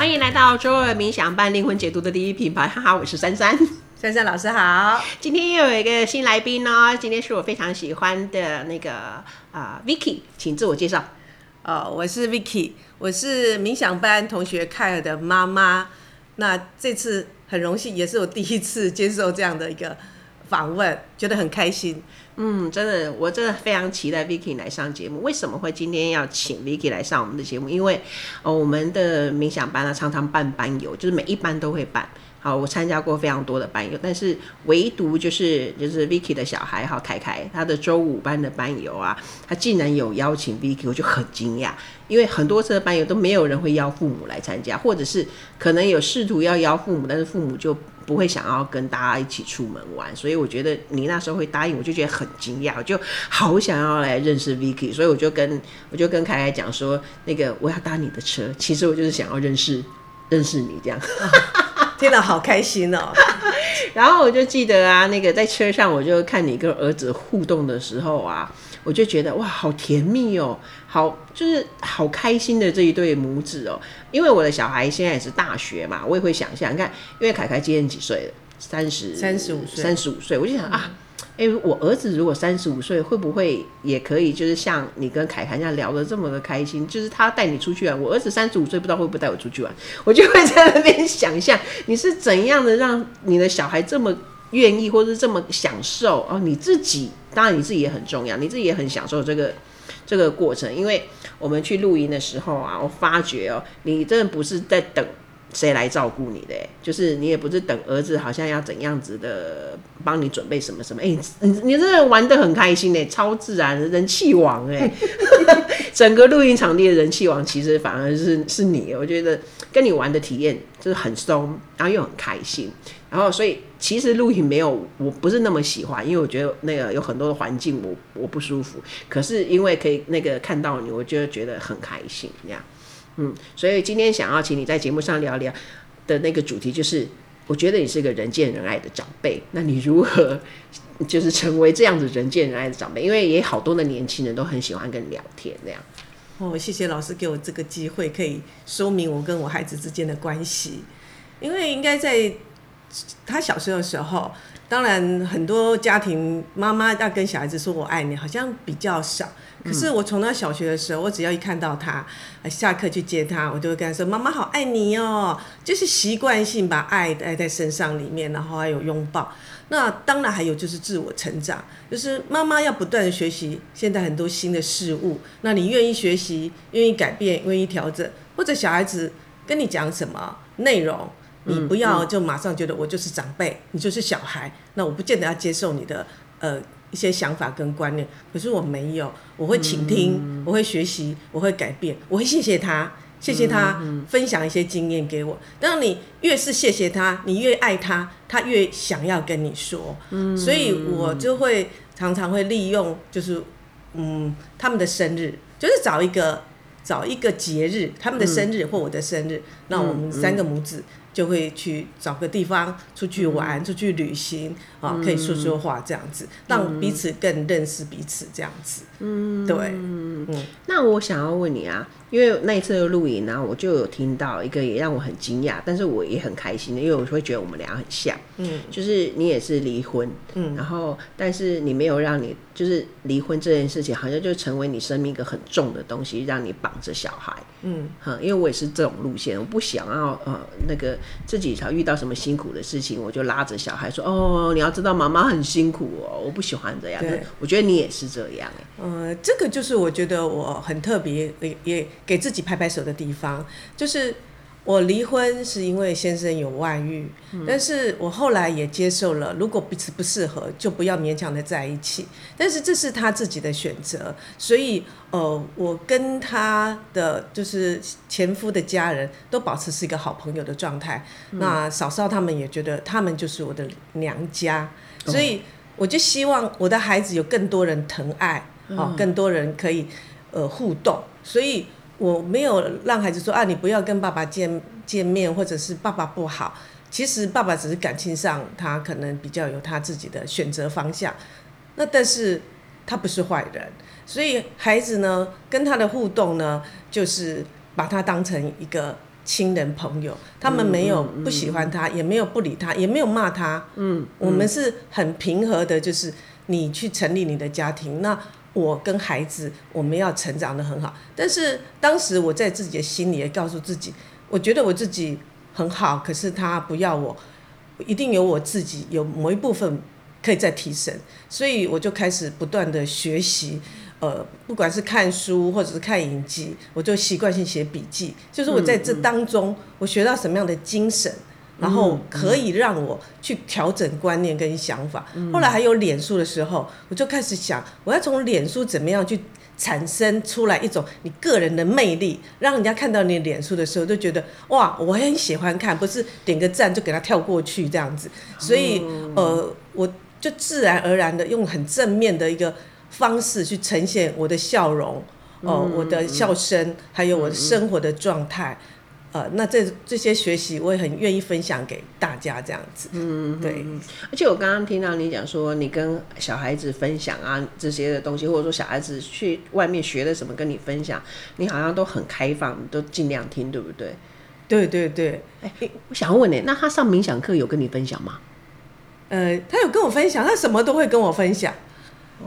欢迎来到周二冥想伴灵魂解读的第一品牌，哈哈，我是珊珊，珊珊老师好。今天又有一个新来宾哦，今天是我非常喜欢的那个啊、呃、Vicky，请自我介绍。哦，我是 Vicky，我是冥想班同学凯尔的妈妈。那这次很荣幸，也是我第一次接受这样的一个访问，觉得很开心。嗯，真的，我真的非常期待 Vicky 来上节目。为什么会今天要请 Vicky 来上我们的节目？因为哦，我们的冥想班呢，常常办班游，就是每一班都会办。好，我参加过非常多的班游，但是唯独就是就是 Vicky 的小孩哈，凯凯他的周五班的班游啊，他竟然有邀请 Vicky，我就很惊讶，因为很多次的班游都没有人会邀父母来参加，或者是可能有试图要邀父母，但是父母就不会想要跟大家一起出门玩，所以我觉得你那时候会答应，我就觉得很惊讶，我就好想要来认识 Vicky，所以我就跟我就跟凯凯讲说，那个我要搭你的车，其实我就是想要认识认识你这样。听了好开心哦，然后我就记得啊，那个在车上，我就看你跟儿子互动的时候啊，我就觉得哇，好甜蜜哦，好就是好开心的这一对母子哦。因为我的小孩现在也是大学嘛，我也会想象，你看，因为凯凯今年几岁了？三十三十五岁，三十五岁，我就想啊。哎、欸，我儿子如果三十五岁，会不会也可以？就是像你跟凯凯这样聊得这么的开心，就是他带你出去玩。我儿子三十五岁，不知道会不会带我出去玩，我就会在那边想象你是怎样的让你的小孩这么愿意，或是这么享受哦。你自己当然你自己也很重要，你自己也很享受这个这个过程。因为我们去露营的时候啊，我发觉哦，你真的不是在等。谁来照顾你的？就是你也不是等儿子，好像要怎样子的帮你准备什么什么？哎，你你真的玩得很开心呢，超自然人气王哎，整个露营场地的人气王，其实反而是是你。我觉得跟你玩的体验就是很松，然后又很开心，然后所以其实露营没有我不是那么喜欢，因为我觉得那个有很多的环境我我不舒服。可是因为可以那个看到你，我就觉得很开心这样。嗯，所以今天想要请你在节目上聊聊的那个主题，就是我觉得你是个人见人爱的长辈，那你如何就是成为这样子人见人爱的长辈？因为也好多的年轻人都很喜欢跟你聊天这样。哦，谢谢老师给我这个机会，可以说明我跟我孩子之间的关系。因为应该在他小时候的时候，当然很多家庭妈妈要跟小孩子说我爱你，好像比较少。可是我从他小学的时候，我只要一看到他，下课去接他，我就会跟他说：“妈妈好爱你哦。”就是习惯性把爱带在身上里面，然后还有拥抱。那当然还有就是自我成长，就是妈妈要不断的学习现在很多新的事物。那你愿意学习，愿意改变，愿意调整，或者小孩子跟你讲什么内容，你不要就马上觉得我就是长辈，你就是小孩，那我不见得要接受你的呃。一些想法跟观念，可是我没有，我会倾听，嗯、我会学习，我会改变，我会谢谢他，谢谢他分享一些经验给我。当你越是谢谢他，你越爱他，他越想要跟你说。嗯，所以我就会常常会利用，就是嗯，他们的生日，就是找一个找一个节日，他们的生日或我的生日，那、嗯、我们三个母子。就会去找个地方出去玩，嗯、出去旅行啊、嗯，可以说说话这样子，让彼此更认识彼此这样子。嗯，对，嗯。那我想要问你啊，因为那一次的录影呢，我就有听到一个也让我很惊讶，但是我也很开心的，因为我会觉得我们俩很像。嗯，就是你也是离婚，嗯，然后但是你没有让你就是离婚这件事情，好像就成为你生命一个很重的东西，让你绑着小孩。嗯，哈，因为我也是这种路线，我不想要呃那个。自己才遇到什么辛苦的事情，我就拉着小孩说：“哦，你要知道妈妈很辛苦哦，我不喜欢这样。”对，我觉得你也是这样。嗯，这个就是我觉得我很特别，也也给自己拍拍手的地方，就是。我离婚是因为先生有外遇，嗯，但是我后来也接受了，如果彼此不适合，就不要勉强的在一起。但是这是他自己的选择，所以呃，我跟他的就是前夫的家人都保持是一个好朋友的状态。嗯。那嫂嫂他们也觉得他们就是我的娘家，所以我就希望我的孩子有更多人疼爱，哦，更多人可以呃互动，所以。我没有让孩子说啊，你不要跟爸爸见见面，或者是爸爸不好。其实爸爸只是感情上他可能比较有他自己的选择方向，那但是他不是坏人，所以孩子呢跟他的互动呢，就是把他当成一个亲人朋友，他们没有不喜欢他，也没有不理他，也没有骂他。嗯，我们是很平和的，就是你去成立你的家庭，那我跟孩子我们要成长得很好。但是当时我在自己的心里也告诉自己，我觉得我自己很好，可是他不要我，一定有我自己有某一部分可以再提升，所以我就开始不断的学习。呃，不管是看书或者是看影集，我就习惯性写笔记。就是我在这当中，我学到什么样的精神，然后可以让我去调整观念跟想法。后来还有脸书的时候，我就开始想，我要从脸书怎么样去产生出来一种你个人的魅力，让人家看到你脸书的时候，就觉得哇，我很喜欢看，不是点个赞就给他跳过去这样子。所以呃，我就自然而然的用很正面的一个。方式去呈现我的笑容，哦、呃，我的笑声，还有我的生活的状态，呃，那这这些学习我也很愿意分享给大家，这样子，嗯，对。而且我刚刚听到你讲说，你跟小孩子分享啊这些的东西，或者说小孩子去外面学的什么跟你分享，你好像都很开放，都尽量听，对不对？对对对。哎、欸，我想问你，那他上冥想课有跟你分享吗？呃，他有跟我分享，他什么都会跟我分享。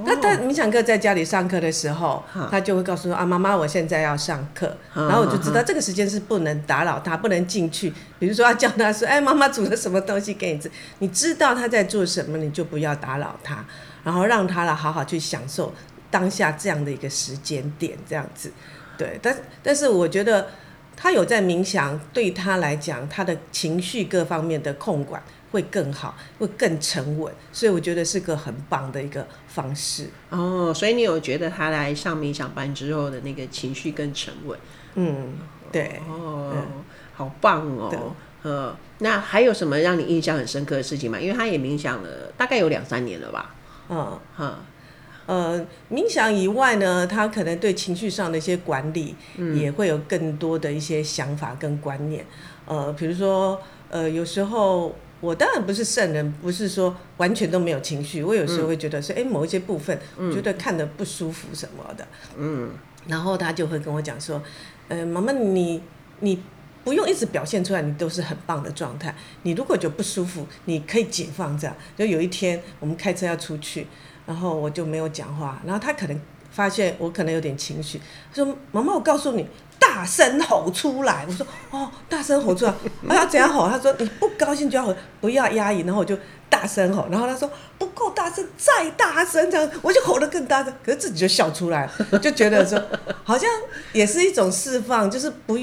他他冥想课在家里上课的时候，他就会告诉说啊，妈妈，我现在要上课，然后我就知道这个时间是不能打扰他，不能进去。比如说要叫他说，哎，妈妈煮了什么东西给你吃，你知道他在做什么，你就不要打扰他，然后让他来好好去享受当下这样的一个时间点，这样子。对，但但是我觉得他有在冥想，对他来讲，他的情绪各方面的控管。会更好，会更沉稳，所以我觉得是个很棒的一个方式。哦，所以你有觉得他来上冥想班之后的那个情绪更沉稳？嗯，对。哦，嗯、好棒哦。呃，那还有什么让你印象很深刻的事情吗？因为他也冥想了大概有两三年了吧？嗯，哈，呃，冥想以外呢，他可能对情绪上的一些管理，也会有更多的一些想法跟观念。呃，比如说，呃，有时候。我当然不是圣人，不是说完全都没有情绪。我有时候会觉得说，哎、嗯，某一些部分，我觉得看的不舒服什么的。嗯，然后他就会跟我讲说，呃，妈妈，你你不用一直表现出来，你都是很棒的状态。你如果就不舒服，你可以解放这样。就有一天我们开车要出去，然后我就没有讲话，然后他可能发现我可能有点情绪，他说：“妈妈，我告诉你。”大声吼出来！我说哦，大声吼出来！那要怎样吼？他说你不高兴就要吼，不要压抑。然后我就大声吼。然后他说不够大声，再大声这样，我就吼得更大声。可是自己就笑出来了，就觉得说好像也是一种释放，就是不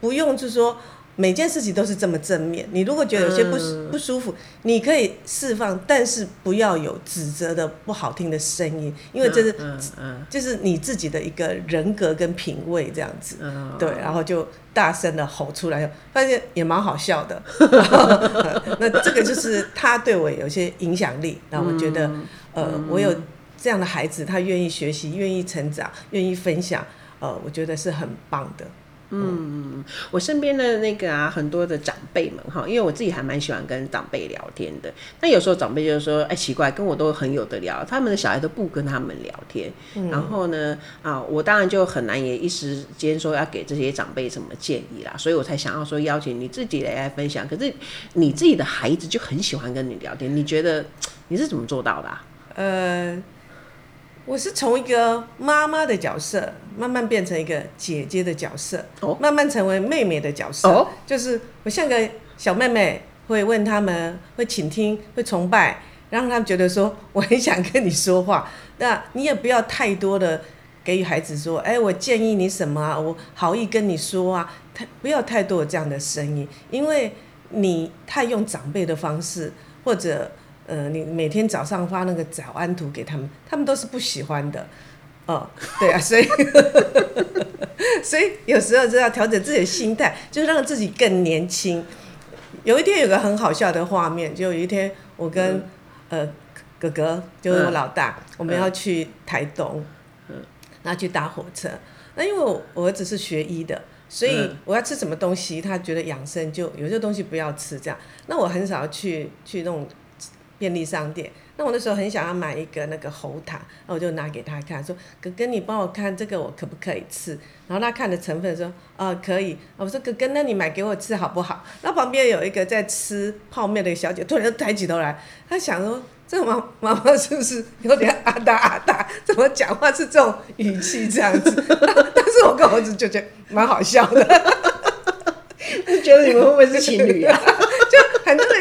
不用就是说。每件事情都是这么正面。你如果觉得有些不不舒服，你可以释放，但是不要有指责的不好听的声音，因为这是就是你自己的一个人格跟品味这样子。对，然后就大声的吼出来，发现也蛮好笑的。那这个就是他对我有些影响力。那我觉得，呃，我有这样的孩子，他愿意学习，愿意成长，愿意分享，呃，我觉得是很棒的。嗯，我身边的那个啊，很多的长辈们哈，因为我自己还蛮喜欢跟长辈聊天的。那有时候长辈就是说，哎，奇怪，跟我都很有得聊，他们的小孩都不跟他们聊天。嗯、然后呢，啊，我当然就很难也一时间说要给这些长辈什么建议啦，所以我才想要说邀请你自己来，来分享。可是你自己的孩子就很喜欢跟你聊天，你觉得你是怎么做到的啊？呃。我是从一个妈妈的角色，慢慢变成一个姐姐的角色，哦，慢慢成为妹妹的角色，哦，就是我像个小妹妹，会问他们，会倾听，会崇拜，让他们觉得说我很想跟你说话。那你也不要太多的给予孩子说，哎，我建议你什么啊？我好意跟你说啊，太不要太多的这样的声音，因为你太用长辈的方式或者。呃，你每天早上发那个早安图给他们，他们都是不喜欢的，哦，对啊，所以，所以有时候就要调整自己的心态，就是让自己更年轻。有一天有个很好笑的画面，就有一天我跟、嗯、呃哥哥，就是我老大、嗯，我们要去台东，嗯，然后去搭火车。那因为我我儿子是学医的，所以我要吃什么东西，他觉得养生就有些东西不要吃这样。那我很少去去那种。便利商店。那我那时候很想要买一个那个猴糖，那我就拿给他看，说：“哥哥，你帮我看这个，我可不可以吃？”然后他看的成分说：“哦，可以。”我说：“哥哥，那你买给我吃好不好？”那旁边有一个在吃泡面的小姐，突然抬起头来，她想说：“这个妈妈妈是不是有点阿达阿达？怎么讲话是这种语气这样子？”但是我跟我儿子就觉得蛮好笑的，就觉得你们会不会是情侣啊？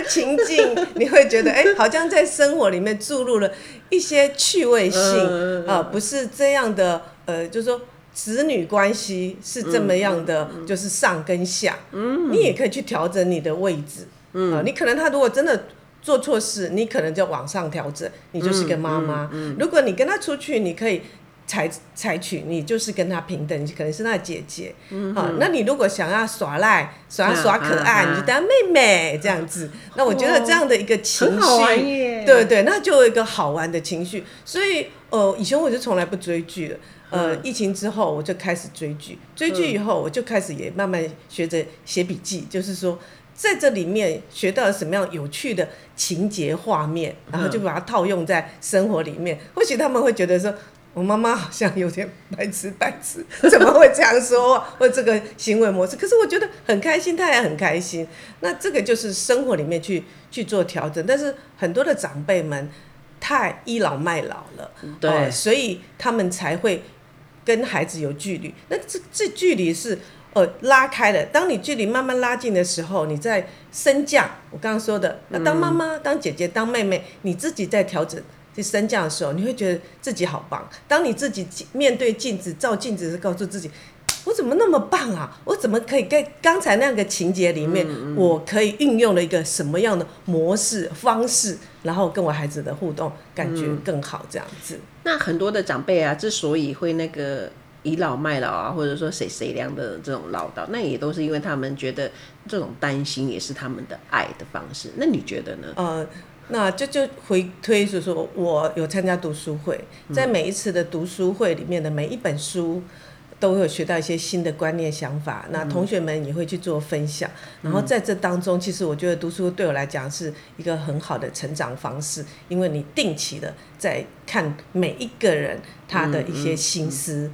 情境，你会觉得哎、欸，好像在生活里面注入了一些趣味性啊、嗯呃，不是这样的，呃，就是说子女关系是这么样的，嗯、就是上跟下，嗯，你也可以去调整你的位置，嗯、呃，你可能他如果真的做错事，你可能就往上调整，你就是个妈妈，如果你跟他出去，你可以。采采取你就是跟他平等，你可能是他的姐姐，嗯、啊，那你如果想要耍赖、耍耍可爱，啊啊啊、你就当妹妹这样子。啊、那我觉得这样的一个情绪，对对，那就有一个好玩的情绪。所以，呃，以前我就从来不追剧的，呃，嗯、疫情之后我就开始追剧，追剧以后我就开始也慢慢学着写笔记，就是说在这里面学到了什么样有趣的情节画面，然后就把它套用在生活里面。或许他们会觉得说。我妈妈好像有点白痴白痴，怎么会这样说话？或这个行为模式？可是我觉得很开心，她也很开心。那这个就是生活里面去去做调整。但是很多的长辈们太倚老卖老了，对、呃，所以他们才会跟孩子有距离。那这这距离是呃拉开了。当你距离慢慢拉近的时候，你在升降。我刚刚说的，那当妈妈、当姐姐、当妹妹，你自己在调整。去升降的时候，你会觉得自己好棒。当你自己面对镜子照镜子，是告诉自己，我怎么那么棒啊？我怎么可以在刚才那个情节里面，嗯嗯、我可以运用了一个什么样的模式方式，然后跟我孩子的互动感觉更好，这样子。那很多的长辈啊，之所以会那个倚老卖老啊，或者说谁谁凉的这种唠叨，那也都是因为他们觉得这种担心也是他们的爱的方式。那你觉得呢？呃。那就就回推，就是说我有参加读书会，在每一次的读书会里面的每一本书，都会有学到一些新的观念想法。那同学们也会去做分享，然后在这当中，其实我觉得读书对我来讲是一个很好的成长方式，因为你定期的在看每一个人他的一些心思。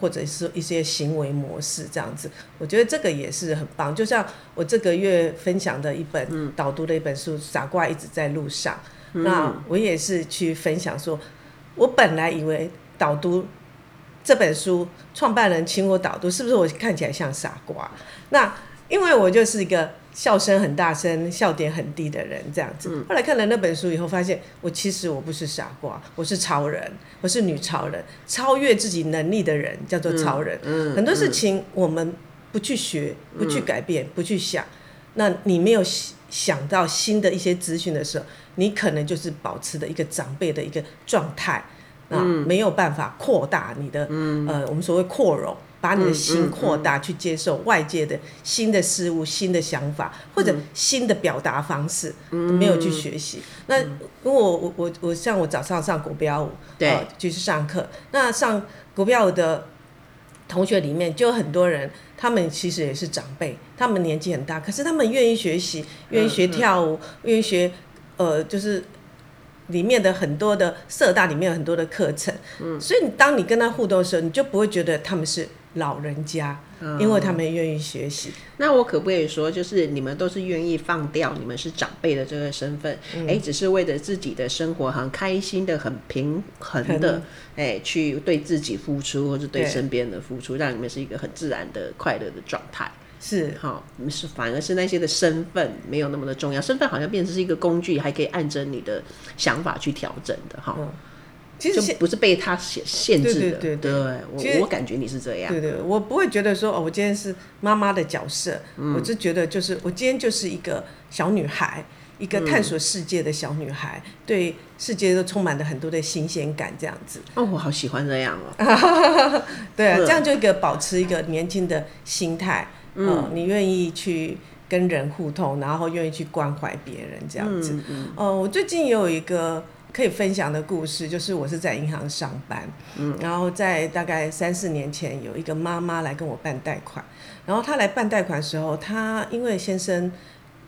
或者是一些行为模式这样子，我觉得这个也是很棒。就像我这个月分享的一本导读的一本书《傻瓜一直在路上》，那我也是去分享说，我本来以为导读这本书创办人请我导读，是不是我看起来像傻瓜？那因为我就是一个。笑声很大声，笑点很低的人这样子。嗯、后来看了那本书以后，发现我其实我不是傻瓜，我是超人，我是女超人，超越自己能力的人叫做超人。嗯嗯、很多事情我们不去学，不去改变，嗯、不去想，那你没有想到新的一些资讯的时候，你可能就是保持的一个长辈的一个状态啊，没有办法扩大你的、嗯、呃，我们所谓扩容。把你的心扩大，去接受外界的新的事物、新的想法或者新的表达方式，没有去学习。那如果我我我我像我早上上国标舞，对，就是上课。那上国标舞的同学里面就有很多人，他们其实也是长辈，他们年纪很大，可是他们愿意学习，愿意学跳舞，愿意学呃，就是里面的很多的社大里面有很多的课程。嗯，所以当你跟他互动的时候，你就不会觉得他们是。老人家，因为他们愿意学习。那我可不可以说，就是你们都是愿意放掉你们是长辈的这个身份，哎、嗯，只是为了自己的生活很开心的、很平衡的，哎，去对自己付出，或者对身边的付出，让你们是一个很自然的、快乐的状态。是，好，是反而是那些的身份没有那么的重要，身份好像变成是一个工具，还可以按着你的想法去调整的，哈。嗯其实不是被他限限制的，对对对对，对我我感觉你是这样，对对，我不会觉得说哦，我今天是妈妈的角色，嗯、我是觉得就是我今天就是一个小女孩，一个探索世界的小女孩，嗯、对世界都充满了很多的新鲜感，这样子。哦，我好喜欢这样哦。对啊，这样就一个保持一个年轻的心态，嗯、呃，你愿意去跟人互动，然后愿意去关怀别人，这样子。嗯嗯、呃，我最近也有一个。可以分享的故事就是，我是在银行上班，嗯，然后在大概三四年前，有一个妈妈来跟我办贷款，然后她来办贷款的时候，她因为先生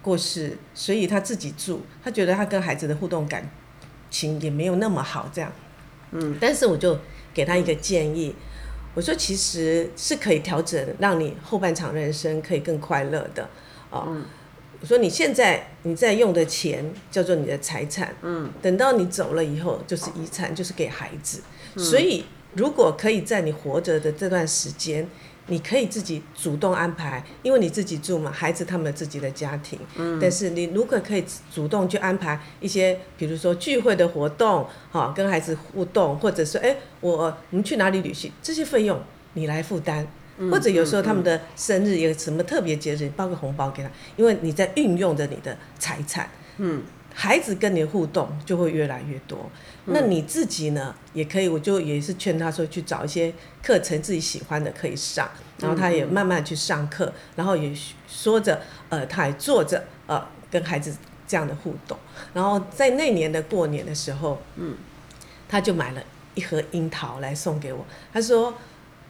过世，所以她自己住，她觉得她跟孩子的互动感情也没有那么好，这样。嗯，但是我就给她一个建议，我说其实是可以调整，让你后半场人生可以更快乐的哦。嗯我说你现在你在用的钱叫做你的财产，嗯，等到你走了以后就是遗产，就是给孩子。嗯、所以如果可以在你活着的这段时间，你可以自己主动安排，因为你自己住嘛，孩子他们有自己的家庭，嗯，但是你如果可以主动去安排一些，比如说聚会的活动，哈，跟孩子互动，或者说，哎，我我们去哪里旅行，这些费用你来负担。或者有时候他们的生日有什么特别节日，包个红包给他，因为你在运用着你的财产，嗯，孩子跟你的互动就会越来越多。那你自己呢，也可以，我就也是劝他说去找一些课程自己喜欢的可以上，然后他也慢慢去上课，然后也说着，呃，他也做着，呃，跟孩子这样的互动。然后在那年的过年的时候，嗯，他就买了一盒樱桃来送给我，他说。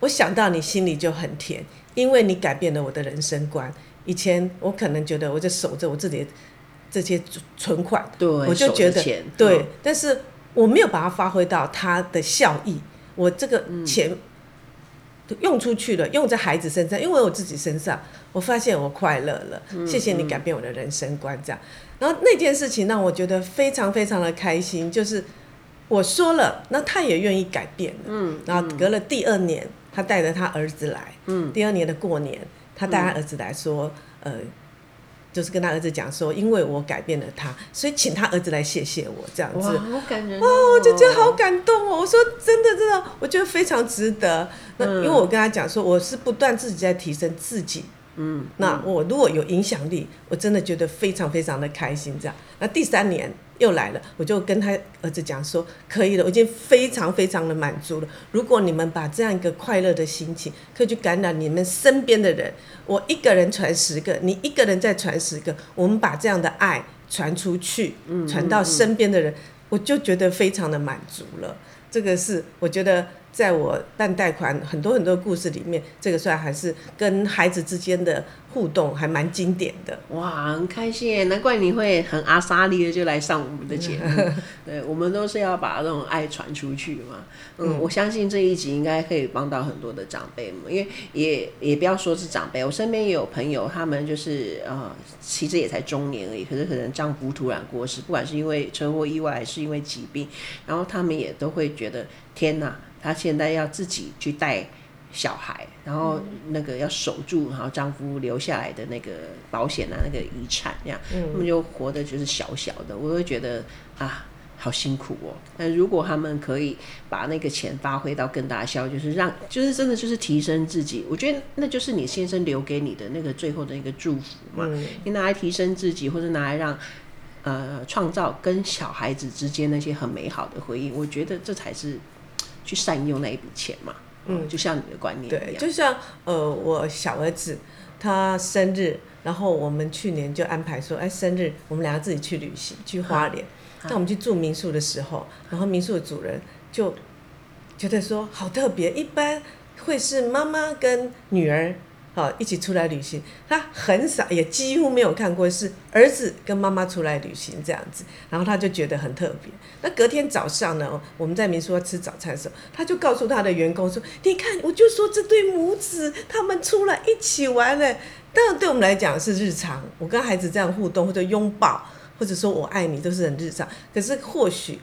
我想到你心里就很甜，因为你改变了我的人生观。以前我可能觉得我在守着我自己的这些存款，对，我就觉得对，嗯、但是我没有把它发挥到它的效益。我这个钱用出去了，用在孩子身上，因为我自己身上，我发现我快乐了。谢谢你改变我的人生观，这样。然后那件事情让我觉得非常非常的开心，就是我说了，那他也愿意改变了。嗯，然后隔了第二年。他带着他儿子来，嗯，第二年的过年，他带他儿子来说，嗯、呃，就是跟他儿子讲说，因为我改变了他，所以请他儿子来谢谢我，这样子，哇，好感人哦，哦，我就觉得好感动哦。我说真的，真的，我觉得非常值得。那因为我跟他讲说，我是不断自己在提升自己。嗯，那我如果有影响力，我真的觉得非常非常的开心。这样，那第三年又来了，我就跟他儿子讲说，可以了，我已经非常非常的满足了。如果你们把这样一个快乐的心情，可以去感染你们身边的人，我一个人传十个，你一个人再传十个，我们把这样的爱传出去，传到身边的人，我就觉得非常的满足了。这个是我觉得。在我办贷款很多很多故事里面，这个算还是跟孩子之间的互动还蛮经典的。哇，很开心，难怪你会很阿莎力的就来上我们的节目。对，我们都是要把这种爱传出去嘛。嗯，嗯，我相信这一集应该可以帮到很多的长辈们，因为也也不要说是长辈，我身边也有朋友，他们就是呃，其实也才中年而已，可是可能丈夫突然过世，不管是因为车祸意外还是因为疾病，然后他们也都会觉得天哪。她现在要自己去带小孩，然后那个要守住，然后丈夫留下来的那个保险啊，那个遗产这样，他们就活得就是小小的。我会觉得啊，好辛苦哦。那如果他们可以把那个钱发挥到更大效，就是让，就是真的就是提升自己。我觉得那就是你先生留给你的那个最后的一个祝福嘛。你拿来提升自己，或者拿来让呃创造跟小孩子之间那些很美好的回忆，我觉得这才是。去善用那一笔钱嘛，嗯，就像你的观念一样，对，就像呃，我小儿子他生日，然后我们去年就安排说，哎，生日我们两个自己去旅行，去花莲。那我们去住民宿的时候，然后民宿的主人就觉得说好特别，一般会是妈妈跟女儿。好，一起出来旅行，他很少，也几乎没有看过是儿子跟妈妈出来旅行这样子，然后他就觉得很特别。那隔天早上呢，我们在民宿要吃早餐的时候，他就告诉他的员工说：“你看，我就说这对母子他们出来一起玩了。当然，对我们来讲是日常，我跟孩子这样互动或者拥抱，或者说我爱你，都是很日常。可是或许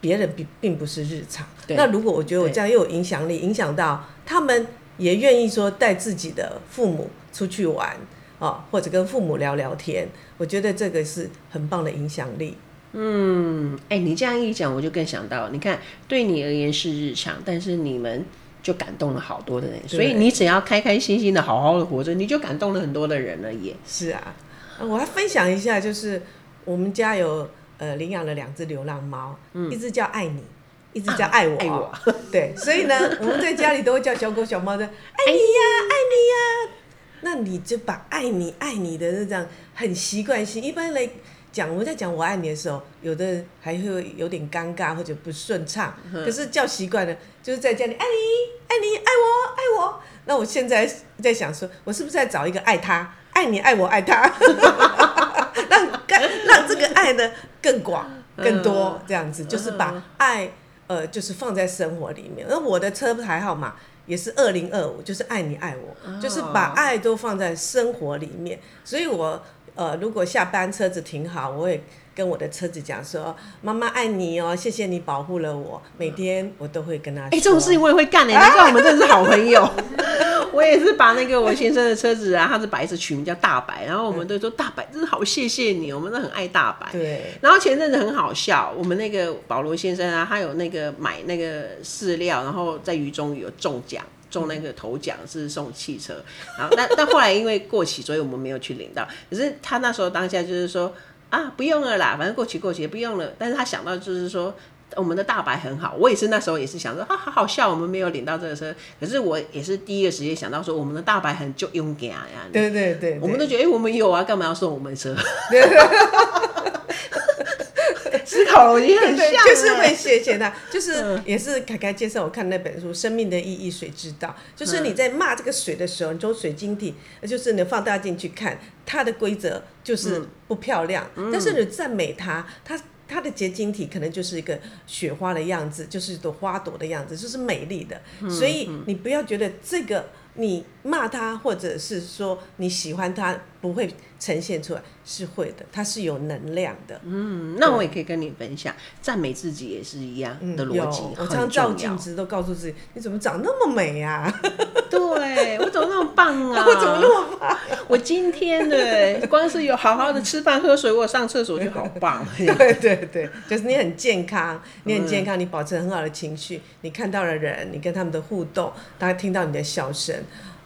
别人并并不是日常。那如果我觉得我这样又有影响力，影响到他们。”也愿意说带自己的父母出去玩啊，或者跟父母聊聊天，我觉得这个是很棒的影响力。嗯，哎、欸，你这样一讲，我就更想到，你看，对你而言是日常，但是你们就感动了好多的人，所以你只要开开心心的好好的活着，你就感动了很多的人了耶。是啊，我还分享一下，就是我们家有呃领养了两只流浪猫，嗯、一只叫爱你。一直叫爱我，啊、爱我，对，所以呢，我们在家里都会叫小狗小猫的爱你呀，爱你呀。那你就把爱你爱你的这样很习惯性，一般来讲，我们在讲我爱你的时候，有的还会有点尴尬或者不顺畅。可是叫习惯了，就是在家里爱你爱你爱我爱我。那我现在在想说，我是不是在找一个爱他爱你爱我爱他？让这个爱呢更广、更多，这样子就是把爱呃，就是放在生活里面。而我的车牌号码也是二零二五，就是爱你爱我，就是把爱都放在生活里面。所以我呃，如果下班车子停好，我也。跟我的车子讲说，妈妈爱你哦，谢谢你保护了我，每天我都会跟他说。哎、欸，这种事情我也会干的，难怪我们真的是好朋友。我也是把那个我先生的车子啊，他是白色取名叫大白，然后我们都说大白真的好谢谢你，我们都很爱大白。对。然后前阵子很好笑，我们那个保罗先生啊，他有那个买那个饲料，然后在鱼中有中奖，中那个头奖是送汽车，然后但但后来因为过期，所以我们没有去领到。可是他那时候当下就是说。啊，不用了啦，反正过期过期也不用了。但是他想到就是说，我们的大白很好，我也是那时候也是想说，哈、啊，好好笑，我们没有领到这个车。可是我也是第一个时间想到说，我们的大白很就勇敢呀。对对对，对，我们都觉得，哎、欸，我们有啊，干嘛要送我们车？了，我也很像，就是会谢谢他，就是也是凯凯介绍我看那本书《生命的意义，谁知道》。就是你在骂这个水的时候，你从水晶体，就是你放大镜去看它的规则，就是不漂亮。但是你赞美它，它它的结晶体可能就是一个雪花的样子，就是一朵花朵的样子，就是美丽的。所以你不要觉得这个你骂它，或者是说你喜欢它，不会呈现出来。是会的，它是有能量的。嗯，那我也可以跟你分享，赞美自己也是一样的逻辑。我常常照镜子都告诉自己，你怎么长那么美呀？对，我怎么那么棒啊？我怎么那么棒？我今天的光是有好好的吃饭喝水，我上厕所就好棒。对对对，就是你很健康，你很健康，你保持很好的情绪，你看到了人，你跟他们的互动，大家听到你的笑声，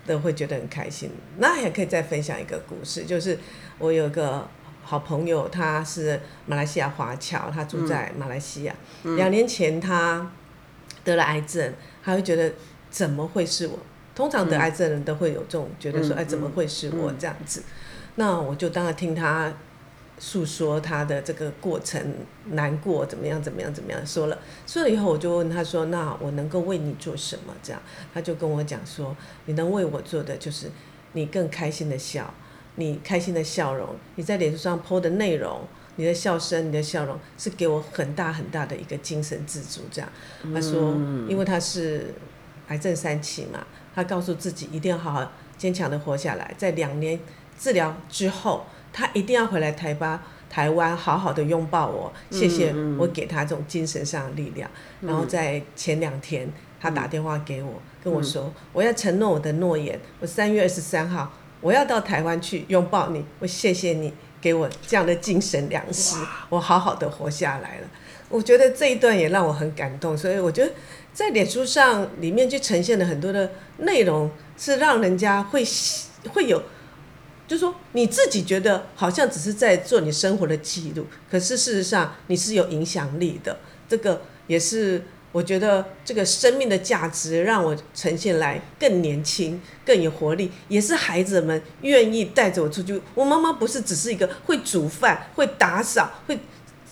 都会觉得很开心。那也可以再分享一个故事，就是。我有个好朋友，他是马来西亚华侨，他住在马来西亚。两、嗯、年前他得了癌症，他会觉得怎么会是我？通常得癌症的人都会有这种觉得说，哎，怎么会是我这样子？那我就当然听他诉说他的这个过程，难过怎么样怎么样怎么样。说了说了以后，我就问他说：“那我能够为你做什么？”这样，他就跟我讲说：“你能为我做的就是你更开心的笑。”你开心的笑容，你在脸书上 po 的内容，你的笑声，你的笑容，是给我很大很大的一个精神支柱。这样，他说，因为他是癌症三期嘛，他告诉自己一定要好好坚强的活下来。在两年治疗之后，他一定要回来台巴台湾，好好的拥抱我，谢谢我给他这种精神上的力量。然后在前两天，他打电话给我，跟我说，我要承诺我的诺言，我三月二十三号。我要到台湾去拥抱你，我谢谢你给我这样的精神粮食，我好好的活下来了。我觉得这一段也让我很感动，所以我觉得在脸书上里面就呈现了很多的内容，是让人家会会有，就说你自己觉得好像只是在做你生活的记录，可是事实上你是有影响力的，这个也是。我觉得这个生命的价值让我呈现来更年轻、更有活力，也是孩子们愿意带着我出去。我妈妈不是只是一个会煮饭、会打扫、会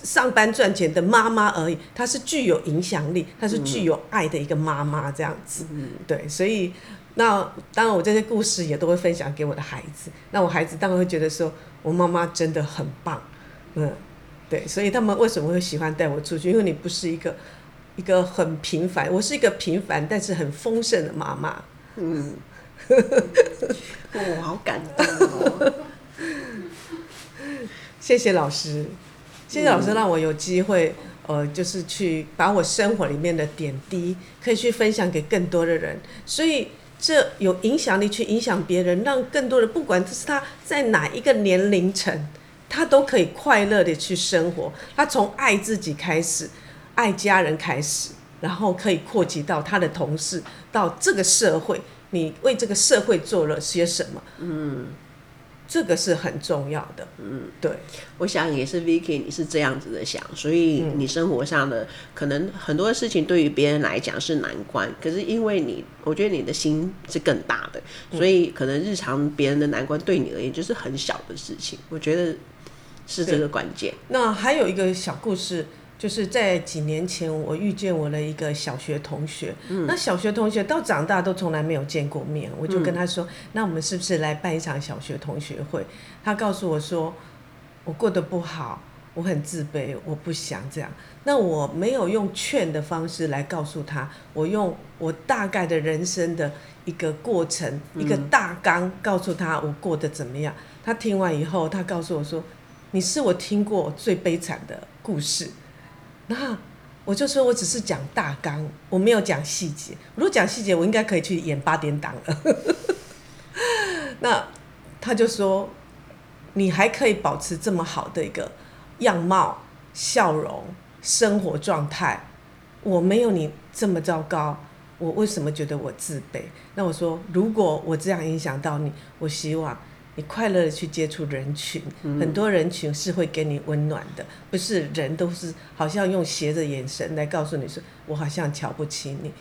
上班赚钱的妈妈而已，她是具有影响力，她是具有爱的一个妈妈，这样子。对，所以那当然我这些故事也都会分享给我的孩子，那我孩子当然会觉得说我妈妈真的很棒。嗯，对，所以他们为什么会喜欢带我出去？因为你不是一个。一个很平凡，我是一个平凡但是很丰盛的妈妈。嗯，我 好感动哦！谢谢老师，谢谢老师让我有机会，呃，就是去把我生活里面的点滴可以去分享给更多的人，所以这有影响力去影响别人，让更多的不管这是他在哪一个年龄层，他都可以快乐的去生活。他从爱自己开始。爱家人开始，然后可以扩及到他的同事，到这个社会，你为这个社会做了些什么？嗯，这个是很重要的。嗯，对，我想也是 Vicky，你是这样子的想，所以你生活上的可能很多事情对于别人来讲是难关，可是因为你，我觉得你的心是更大的，所以可能日常别人的难关对你而言就是很小的事情。我觉得是这个关键。那还有一个小故事。就是在几年前，我遇见我的一个小学同学。嗯，那小学同学到长大都从来没有见过面，我就跟他说：“那我们是不是来办一场小学同学会？”他告诉我说：“我过得不好，我很自卑，我不想这样。那我没有用劝的方式来告诉他，我用我大概的人生的一个过程，一个大纲告诉他我过得怎么样。他听完以后，他告诉我说：“你是我听过最悲惨的故事。”那我就说我只是讲大纲，我没有讲细节。如果讲细节，我应该可以去演八点档了。那他就说：“你还可以保持这么好的一个样貌、笑容。”生活状态，我没有你这么糟糕，我为什么觉得我自卑？那我说，如果我这样影响到你，我希望你快乐的去接触人群，嗯、很多人群是会给你温暖的，不是人都是好像用斜着眼神来告诉你说，我好像瞧不起你。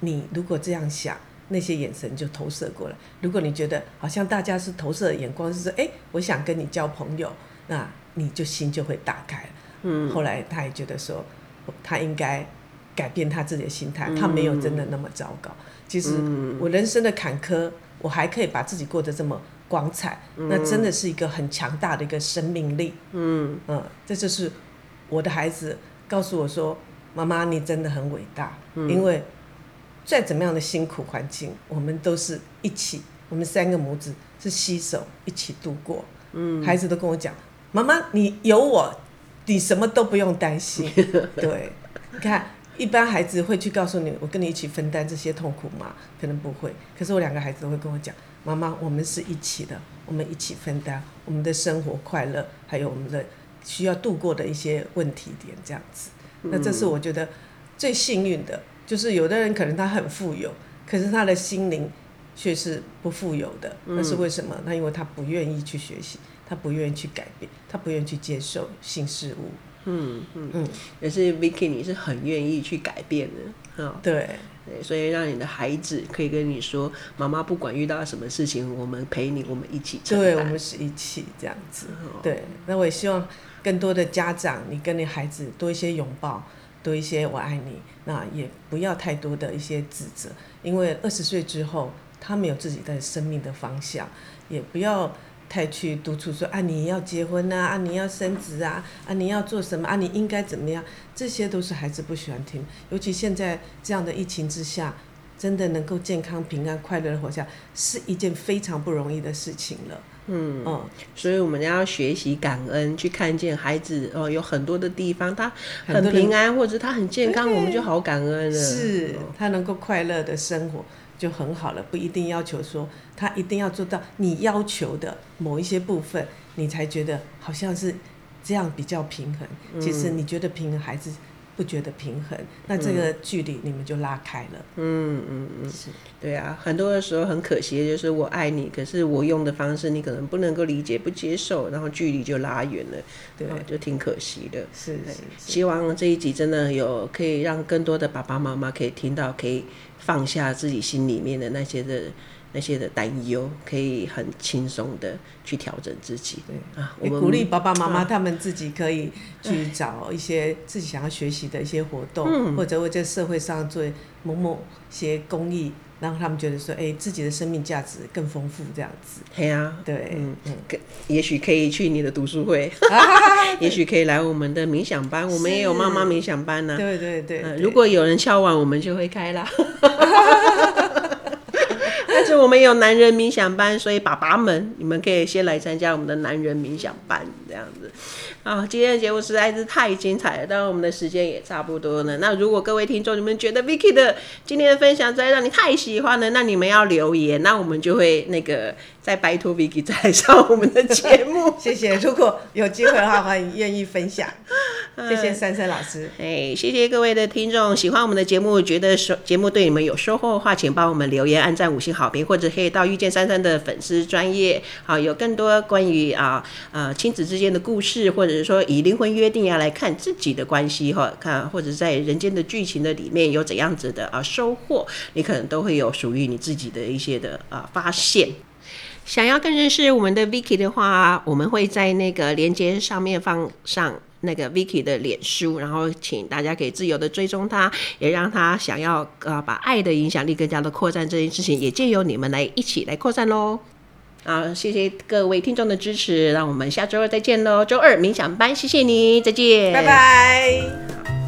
你如果这样想，那些眼神就投射过来。如果你觉得好像大家是投射的眼光，是说，哎，我想跟你交朋友，那你就心就会打开了。嗯，后来他也觉得说，他应该改变他自己的心态，他没有真的那么糟糕。其实我人生的坎坷，我还可以把自己过得这么光彩，那真的是一个很强大的一个生命力。嗯嗯，这就是我的孩子告诉我说：“妈妈，你真的很伟大，因为再怎么样的辛苦环境，我们都是一起，我们三个母子是携手一起度过。”嗯，孩子都跟我讲：“妈妈，你有我。”你什么都不用担心，对，你看，一般孩子会去告诉你，我跟你一起分担这些痛苦吗？可能不会。可是我两个孩子都会跟我讲，妈妈，我们是一起的，我们一起分担我们的生活快乐，还有我们的需要度过的一些问题点，这样子。那这是我觉得最幸运的，就是有的人可能他很富有，可是他的心灵却是不富有的，那是为什么？那因为他不愿意去学习。他不愿意去改变，他不愿意去接受新事物。嗯嗯嗯，也是 Vicky，你是很愿意去改变的。哦，对对，所以让你的孩子可以跟你说：“妈妈不管遇到什么事情，我们陪你，我们一起承担。”对，我们是一起这样子。哦，对，那我也希望更多的家长，你跟你孩子多一些拥抱，多一些我爱你。那也不要太多的一些指责，因为二十岁之后，他们有自己的生命的方向，也不要。太去督促说啊，你要结婚啊，啊，你要升职啊，啊，你要做什么啊，你应该怎么样？这些都是孩子不喜欢听。尤其现在这样的疫情之下，真的能够健康、平安、快乐的活下，是一件非常不容易的事情了。嗯嗯，所以我们要学习感恩，去看见孩子哦，有很多的地方他很平安，或者他很健康，我们就好感恩了。是他能够快乐的生活。就很好了，不一定要求说他一定要做到你要求的某一些部分，你才觉得好像是这样比较平衡。其实你觉得平衡，孩子不觉得平衡，那这个距离你们就拉开了。嗯嗯嗯，是，对啊，很多的时候很可惜就是我爱你，可是我用的方式你可能不能够理解、不接受，然后距离就拉远了，对，就挺可惜的。是是，希望这一集真的有可以让更多的爸爸妈妈可以听到，可以。放下自己心里面的那些的、那些的担忧，可以很轻松的去调整自己。对啊，我们鼓励爸爸妈妈他们自己可以去找一些自己想要学习的一些活动，嗯、或者为这社会上做某某些公益，让他们觉得说，哎、欸，自己的生命价值更丰富，这样子。对啊，对，嗯嗯，也许可以去你的读书会，也许可以来我们的冥想班，我们也有妈妈冥想班呢、啊。对对对，如果有人敲碗，我们就会开啦。是我们有男人冥想班，所以爸爸们，你们可以先来参加我们的男人冥想班，这样子。啊，今天的节目实在是太精彩了，当然我们的时间也差不多了。那如果各位听众你们觉得 Vicky 的今天的分享实在让你太喜欢了，那你们要留言，那我们就会那个再拜托 Vicky 再上我们的节目。谢谢，如果有机会的话，欢迎愿意分享。谢谢珊珊老师。哎，谢谢各位的听众，喜欢我们的节目，觉得收节目对你们有收获的话，请帮我们留言、按赞、五星好评，或者可以到遇见珊珊的粉丝专业，好，有更多关于啊呃亲子之间的故事或者。是说以灵魂约定要来看自己的关系哈，看或者在人间的剧情的里面有怎样子的啊收获，你可能都会有属于你自己的一些的啊发现。想要更认识我们的 Vicky 的话，我们会在那个链接上面放上那个 Vicky 的脸书，然后请大家可以自由的追踪他，也让他想要啊把爱的影响力更加的扩散这件事情，也借由你们来一起来扩散喽。啊，谢谢各位听众的支持，让我们下周二再见喽！周二冥想班，谢谢你，再见，拜拜。